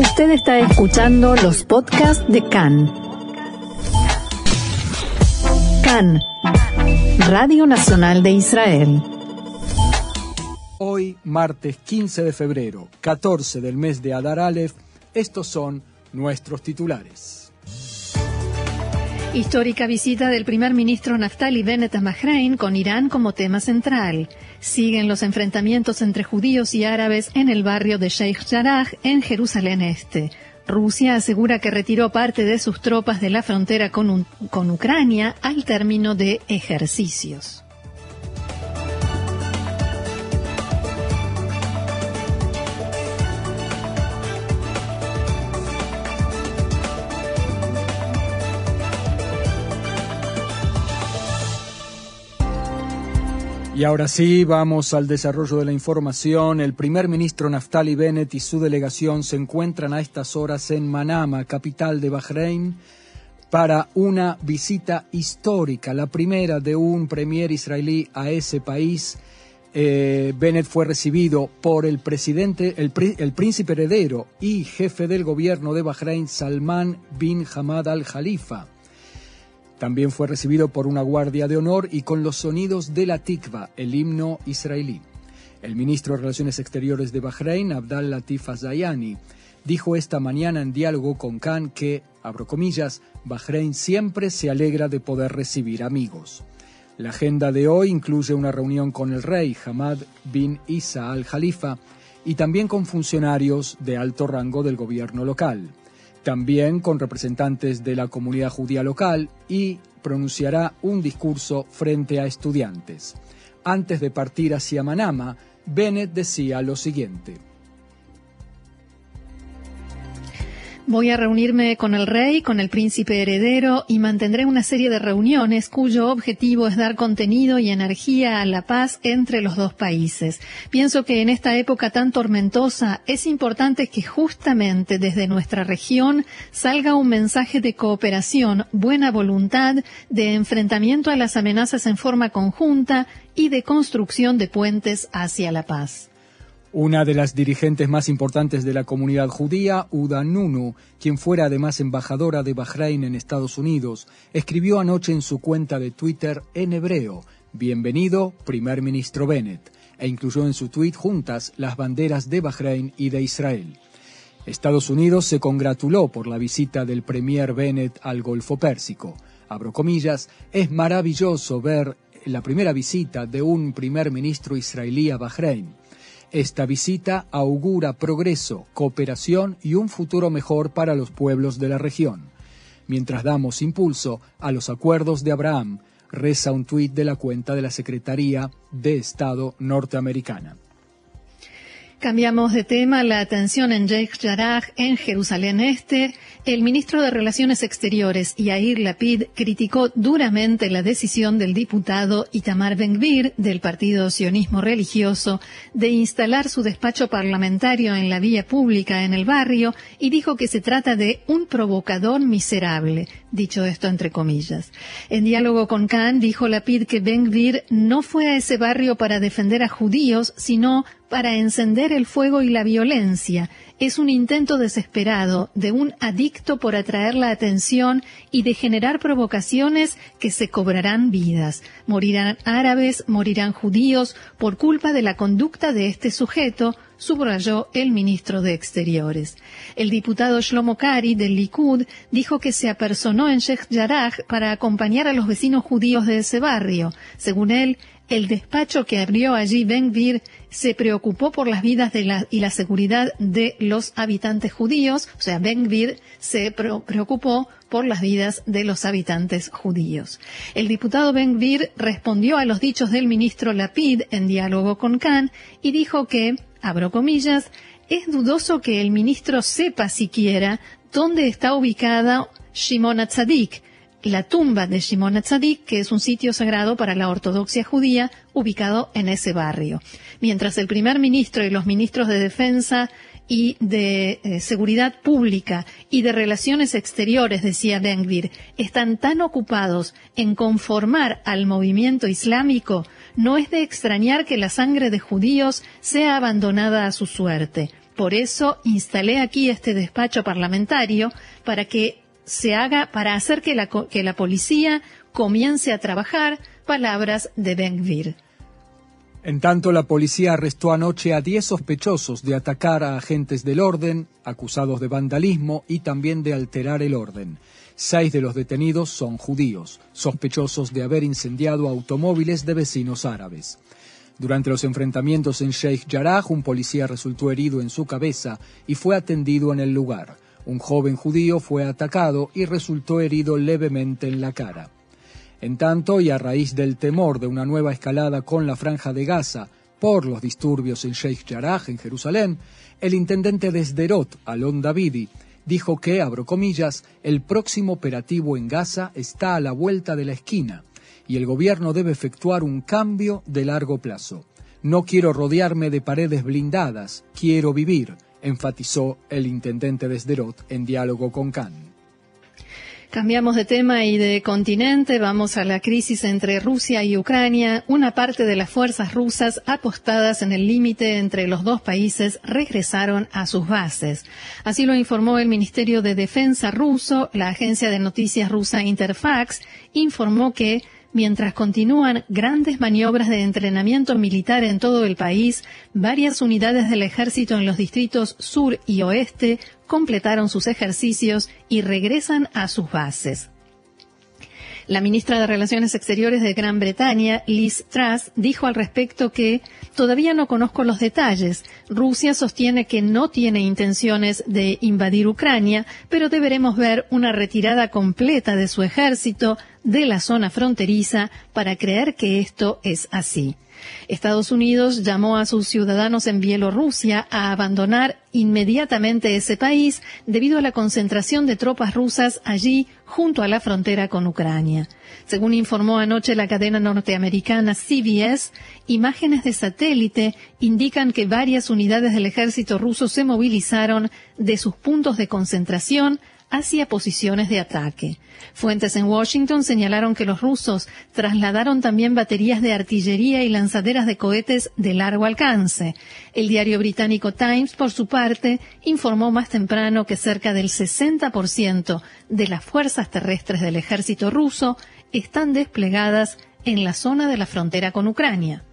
Usted está escuchando los podcasts de CAN. CAN, Radio Nacional de Israel. Hoy, martes 15 de febrero, 14 del mes de Adar Aleph, estos son nuestros titulares. Histórica visita del primer ministro Naftali Bennett a Bahrein con Irán como tema central. Siguen los enfrentamientos entre judíos y árabes en el barrio de Sheikh Jarrah en Jerusalén Este. Rusia asegura que retiró parte de sus tropas de la frontera con, con Ucrania al término de ejercicios. Y ahora sí, vamos al desarrollo de la información. El primer ministro Naftali Bennett y su delegación se encuentran a estas horas en Manama, capital de Bahrein, para una visita histórica, la primera de un premier israelí a ese país. Eh, Bennett fue recibido por el presidente, el, príncipe heredero y jefe del gobierno de Bahrein, Salman bin Hamad al-Khalifa. También fue recibido por una guardia de honor y con los sonidos de la tikva, el himno israelí. El ministro de Relaciones Exteriores de Bahrein, Abdal Latif Azayani, dijo esta mañana en diálogo con Khan que, abro comillas, Bahrein siempre se alegra de poder recibir amigos. La agenda de hoy incluye una reunión con el rey Hamad bin Isa al-Khalifa y también con funcionarios de alto rango del gobierno local también con representantes de la comunidad judía local y pronunciará un discurso frente a estudiantes. Antes de partir hacia Manama, Bennett decía lo siguiente. Voy a reunirme con el rey, con el príncipe heredero y mantendré una serie de reuniones cuyo objetivo es dar contenido y energía a la paz entre los dos países. Pienso que en esta época tan tormentosa es importante que justamente desde nuestra región salga un mensaje de cooperación, buena voluntad, de enfrentamiento a las amenazas en forma conjunta y de construcción de puentes hacia la paz. Una de las dirigentes más importantes de la comunidad judía, Uda Nunu, quien fuera además embajadora de Bahrein en Estados Unidos, escribió anoche en su cuenta de Twitter en hebreo, Bienvenido, primer ministro Bennett, e incluyó en su tweet juntas las banderas de Bahrein y de Israel. Estados Unidos se congratuló por la visita del premier Bennett al Golfo Pérsico. Abro comillas, es maravilloso ver la primera visita de un primer ministro israelí a Bahrein. Esta visita augura progreso, cooperación y un futuro mejor para los pueblos de la región. Mientras damos impulso a los acuerdos de Abraham, reza un tuit de la cuenta de la Secretaría de Estado norteamericana. Cambiamos de tema. La atención en Sheikh Jarrah, en Jerusalén Este. El ministro de Relaciones Exteriores, Yair Lapid, criticó duramente la decisión del diputado Itamar Ben-Gvir, del Partido Sionismo Religioso, de instalar su despacho parlamentario en la vía pública en el barrio y dijo que se trata de un provocador miserable, dicho esto entre comillas. En diálogo con Khan, dijo Lapid que Ben-Gvir no fue a ese barrio para defender a judíos, sino para encender el fuego y la violencia. Es un intento desesperado de un adicto por atraer la atención y de generar provocaciones que se cobrarán vidas. Morirán árabes, morirán judíos por culpa de la conducta de este sujeto, subrayó el ministro de Exteriores. El diputado Shlomo Kari del Likud dijo que se apersonó en Sheikh Jarrah para acompañar a los vecinos judíos de ese barrio. Según él, el despacho que abrió allí Ben Gvir se preocupó por las vidas de la, y la seguridad de los habitantes judíos, o sea, Ben Gvir se preocupó por las vidas de los habitantes judíos. El diputado Ben Gvir respondió a los dichos del ministro Lapid en diálogo con Khan y dijo que, abro comillas, es dudoso que el ministro sepa siquiera dónde está ubicada Shimon Atzadik, la tumba de Shimon Atzadik, que es un sitio sagrado para la ortodoxia judía ubicado en ese barrio. Mientras el primer ministro y los ministros de defensa y de eh, seguridad pública y de relaciones exteriores, decía Ben están tan ocupados en conformar al movimiento islámico, no es de extrañar que la sangre de judíos sea abandonada a su suerte Por eso instalé aquí este despacho parlamentario para que se haga, para hacer que la, que la policía comience a trabajar. Palabras de Ben Gvir. En tanto, la policía arrestó anoche a 10 sospechosos de atacar a agentes del orden, acusados de vandalismo y también de alterar el orden. Seis de los detenidos son judíos, sospechosos de haber incendiado automóviles de vecinos árabes. Durante los enfrentamientos en Sheikh Jarrah, un policía resultó herido en su cabeza y fue atendido en el lugar. Un joven judío fue atacado y resultó herido levemente en la cara. En tanto, y a raíz del temor de una nueva escalada con la franja de Gaza por los disturbios en Sheikh Jarrah, en Jerusalén, el intendente de Sderot, Alon Davidi, dijo que, abro comillas, el próximo operativo en Gaza está a la vuelta de la esquina y el gobierno debe efectuar un cambio de largo plazo. No quiero rodearme de paredes blindadas, quiero vivir, enfatizó el intendente de Sderot en diálogo con Khan. Cambiamos de tema y de continente, vamos a la crisis entre Rusia y Ucrania. Una parte de las fuerzas rusas apostadas en el límite entre los dos países regresaron a sus bases. Así lo informó el Ministerio de Defensa ruso. La agencia de noticias rusa Interfax informó que Mientras continúan grandes maniobras de entrenamiento militar en todo el país, varias unidades del ejército en los distritos sur y oeste completaron sus ejercicios y regresan a sus bases. La ministra de Relaciones Exteriores de Gran Bretaña, Liz Truss, dijo al respecto que todavía no conozco los detalles. Rusia sostiene que no tiene intenciones de invadir Ucrania, pero deberemos ver una retirada completa de su ejército de la zona fronteriza para creer que esto es así. Estados Unidos llamó a sus ciudadanos en Bielorrusia a abandonar inmediatamente ese país debido a la concentración de tropas rusas allí junto a la frontera con Ucrania. Según informó anoche la cadena norteamericana CBS, imágenes de satélite indican que varias unidades del ejército ruso se movilizaron de sus puntos de concentración hacia posiciones de ataque. Fuentes en Washington señalaron que los rusos trasladaron también baterías de artillería y lanzaderas de cohetes de largo alcance. El diario británico Times, por su parte, informó más temprano que cerca del 60% de las fuerzas terrestres del ejército ruso están desplegadas en la zona de la frontera con Ucrania.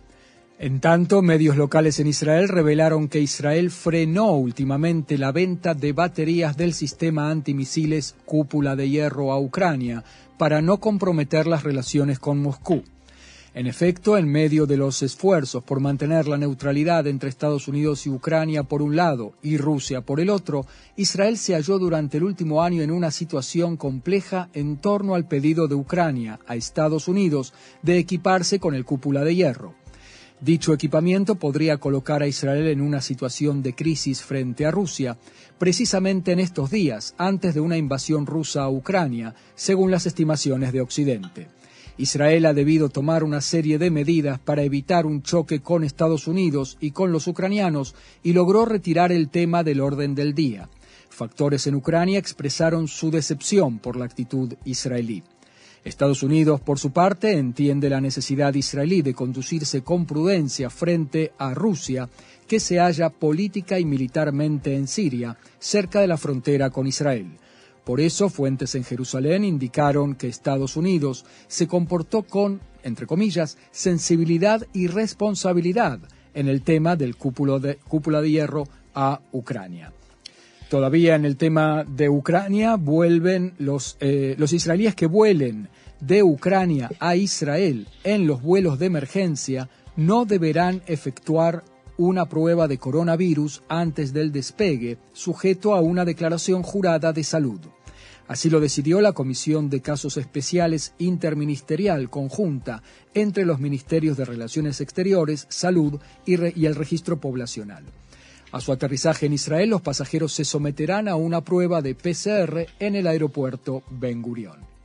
En tanto, medios locales en Israel revelaron que Israel frenó últimamente la venta de baterías del sistema antimisiles Cúpula de Hierro a Ucrania para no comprometer las relaciones con Moscú. En efecto, en medio de los esfuerzos por mantener la neutralidad entre Estados Unidos y Ucrania por un lado y Rusia por el otro, Israel se halló durante el último año en una situación compleja en torno al pedido de Ucrania a Estados Unidos de equiparse con el Cúpula de Hierro. Dicho equipamiento podría colocar a Israel en una situación de crisis frente a Rusia, precisamente en estos días, antes de una invasión rusa a Ucrania, según las estimaciones de Occidente. Israel ha debido tomar una serie de medidas para evitar un choque con Estados Unidos y con los ucranianos y logró retirar el tema del orden del día. Factores en Ucrania expresaron su decepción por la actitud israelí. Estados Unidos, por su parte, entiende la necesidad israelí de conducirse con prudencia frente a Rusia, que se halla política y militarmente en Siria, cerca de la frontera con Israel. Por eso, fuentes en Jerusalén indicaron que Estados Unidos se comportó con, entre comillas, sensibilidad y responsabilidad en el tema del cúpula de hierro a Ucrania. Todavía en el tema de Ucrania vuelven los, eh, los israelíes que vuelen de Ucrania a Israel en los vuelos de emergencia no deberán efectuar una prueba de coronavirus antes del despegue, sujeto a una declaración jurada de salud. Así lo decidió la Comisión de Casos Especiales Interministerial Conjunta entre los Ministerios de Relaciones Exteriores, Salud y, y el Registro Poblacional. A su aterrizaje en Israel, los pasajeros se someterán a una prueba de PCR en el aeropuerto Ben Gurion.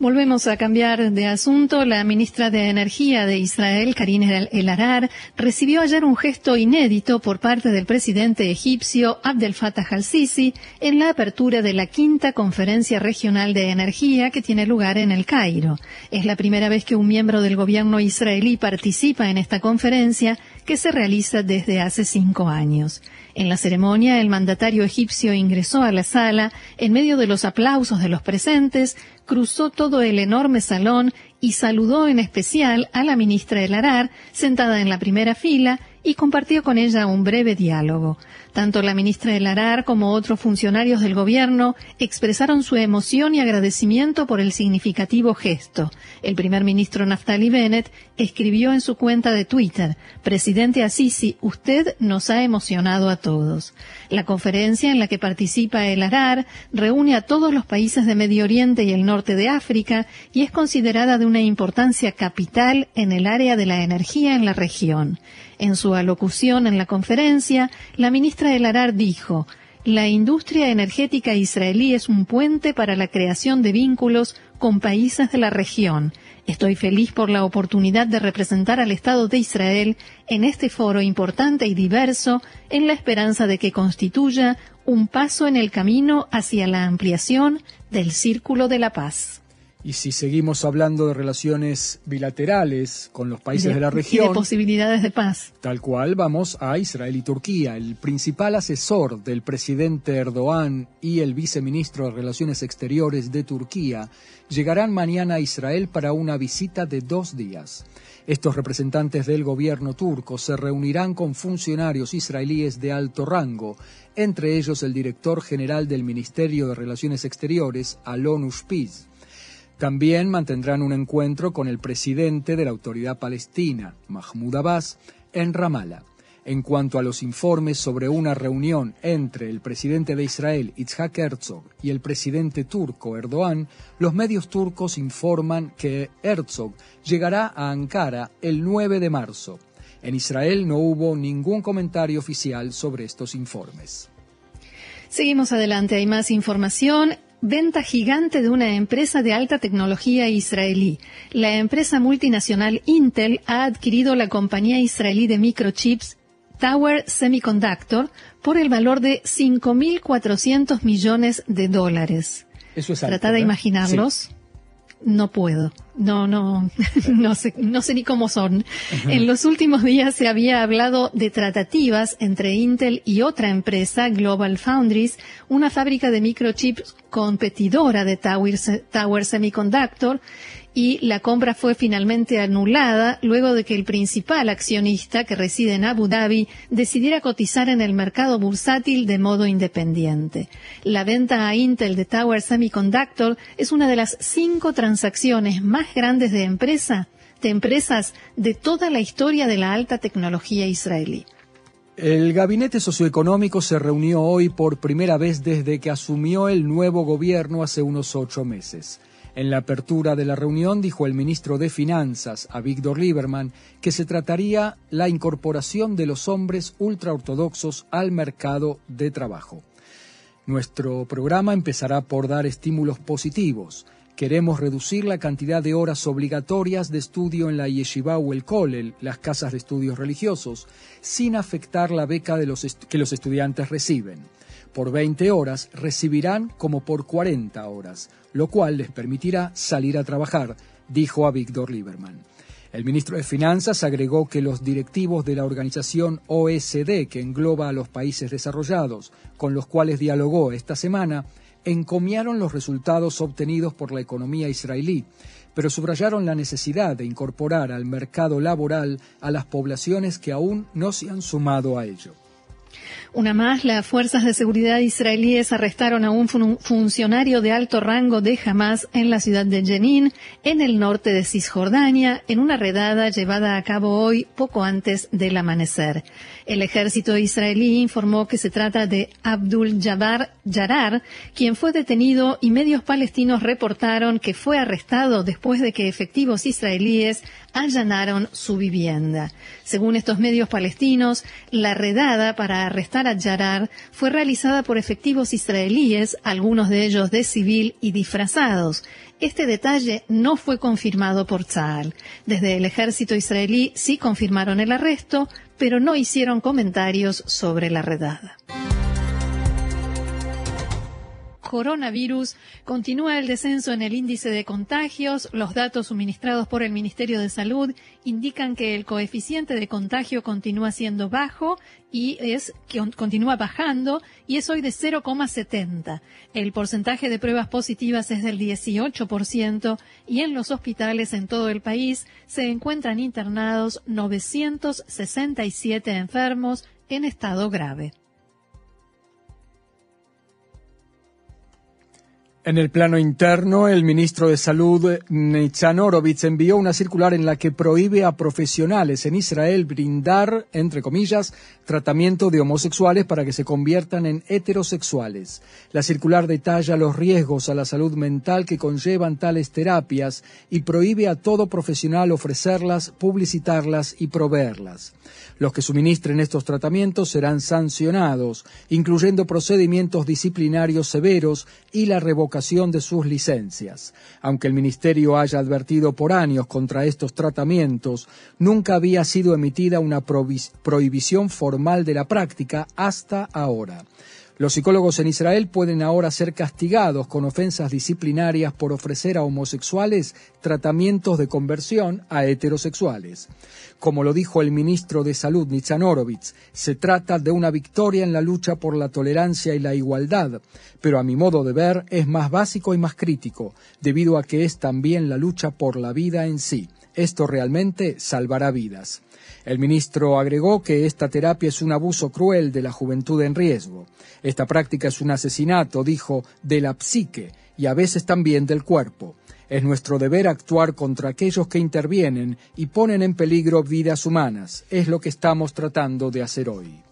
Volvemos a cambiar de asunto. La ministra de Energía de Israel, Karine El Arar, recibió ayer un gesto inédito por parte del presidente egipcio Abdel Fattah al-Sisi en la apertura de la quinta conferencia regional de energía que tiene lugar en el Cairo. Es la primera vez que un miembro del gobierno israelí participa en esta conferencia que se realiza desde hace cinco años. En la ceremonia, el mandatario egipcio ingresó a la sala en medio de los aplausos de los presentes, cruzó todo el enorme salón y saludó en especial a la ministra El Arar, sentada en la primera fila, y compartió con ella un breve diálogo. Tanto la ministra del Arar como otros funcionarios del gobierno expresaron su emoción y agradecimiento por el significativo gesto. El primer ministro Naftali Bennett escribió en su cuenta de Twitter, Presidente Assisi, usted nos ha emocionado a todos. La conferencia en la que participa el Arar reúne a todos los países de Medio Oriente y el norte de África y es considerada de una importancia capital en el área de la energía en la región. En su alocución en la conferencia, la ministra El Arar dijo, la industria energética israelí es un puente para la creación de vínculos con países de la región. Estoy feliz por la oportunidad de representar al Estado de Israel en este foro importante y diverso en la esperanza de que constituya un paso en el camino hacia la ampliación del Círculo de la Paz. Y si seguimos hablando de relaciones bilaterales con los países de, la región. Y de posibilidades de paz. Tal cual, vamos a Israel y Turquía. El principal asesor del presidente Erdogan y el viceministro de Relaciones Exteriores de Turquía llegarán mañana a Israel para una visita de dos días. Estos representantes del gobierno turco se reunirán con funcionarios israelíes de alto rango, entre ellos el director general del Ministerio de Relaciones Exteriores, Alon Ushpiz también mantendrán un encuentro con el presidente de la autoridad palestina, Mahmoud Abbas, en Ramallah. En cuanto a los informes sobre una reunión entre el presidente de Israel, Itzhak Herzog, y el presidente turco, Erdogan, los medios turcos informan que Herzog llegará a Ankara el 9 de marzo. En Israel no hubo ningún comentario oficial sobre estos informes. Seguimos adelante, hay más información venta gigante de una empresa de alta tecnología israelí. La empresa multinacional Intel ha adquirido la compañía israelí de microchips Tower Semiconductor por el valor de 5.400 millones de dólares. Eso es Trata de imaginarlos no puedo. No, no, no sé, no sé ni cómo son. En los últimos días se había hablado de tratativas entre Intel y otra empresa, Global Foundries, una fábrica de microchips competidora de Tower, Tower Semiconductor, y la compra fue finalmente anulada luego de que el principal accionista, que reside en Abu Dhabi, decidiera cotizar en el mercado bursátil de modo independiente. La venta a Intel de Tower Semiconductor es una de las cinco transacciones más grandes de empresa, de empresas de toda la historia de la alta tecnología israelí. El gabinete socioeconómico se reunió hoy por primera vez desde que asumió el nuevo gobierno hace unos ocho meses. En la apertura de la reunión dijo el ministro de Finanzas, a Víctor Lieberman, que se trataría la incorporación de los hombres ultraortodoxos al mercado de trabajo. Nuestro programa empezará por dar estímulos positivos. Queremos reducir la cantidad de horas obligatorias de estudio en la yeshiva o el kollel, las casas de estudios religiosos, sin afectar la beca que los estudiantes reciben. Por 20 horas recibirán como por 40 horas lo cual les permitirá salir a trabajar, dijo a Víctor Lieberman. El ministro de Finanzas agregó que los directivos de la organización OSD, que engloba a los países desarrollados, con los cuales dialogó esta semana, encomiaron los resultados obtenidos por la economía israelí, pero subrayaron la necesidad de incorporar al mercado laboral a las poblaciones que aún no se han sumado a ello. Una más, las fuerzas de seguridad israelíes arrestaron a un funcionario de alto rango de Hamas en la ciudad de Jenin, en el norte de Cisjordania, en una redada llevada a cabo hoy poco antes del amanecer. El ejército israelí informó que se trata de Abdul Jabbar Yarar, quien fue detenido y medios palestinos reportaron que fue arrestado después de que efectivos israelíes allanaron su vivienda. Según estos medios palestinos, la redada para arrestar a Yarar fue realizada por efectivos israelíes, algunos de ellos de civil y disfrazados. Este detalle no fue confirmado por Tzal. Desde el ejército israelí sí confirmaron el arresto, pero no hicieron comentarios sobre la redada. Coronavirus. Continúa el descenso en el índice de contagios. Los datos suministrados por el Ministerio de Salud indican que el coeficiente de contagio continúa siendo bajo y es que continúa bajando y es hoy de 0,70. El porcentaje de pruebas positivas es del 18% y en los hospitales en todo el país se encuentran internados 967 enfermos en estado grave. En el plano interno, el ministro de Salud, Nitzan Orovitz, envió una circular en la que prohíbe a profesionales en Israel brindar, entre comillas, tratamiento de homosexuales para que se conviertan en heterosexuales. La circular detalla los riesgos a la salud mental que conllevan tales terapias y prohíbe a todo profesional ofrecerlas, publicitarlas y proveerlas. Los que suministren estos tratamientos serán sancionados, incluyendo procedimientos disciplinarios severos y la revocación de sus licencias. Aunque el Ministerio haya advertido por años contra estos tratamientos, nunca había sido emitida una prohibición formal de la práctica hasta ahora. Los psicólogos en Israel pueden ahora ser castigados con ofensas disciplinarias por ofrecer a homosexuales tratamientos de conversión a heterosexuales. Como lo dijo el ministro de Salud, Nitzan Orovitz, se trata de una victoria en la lucha por la tolerancia y la igualdad, pero a mi modo de ver es más básico y más crítico, debido a que es también la lucha por la vida en sí. Esto realmente salvará vidas. El ministro agregó que esta terapia es un abuso cruel de la juventud en riesgo. Esta práctica es un asesinato, dijo, de la psique y a veces también del cuerpo. Es nuestro deber actuar contra aquellos que intervienen y ponen en peligro vidas humanas. Es lo que estamos tratando de hacer hoy.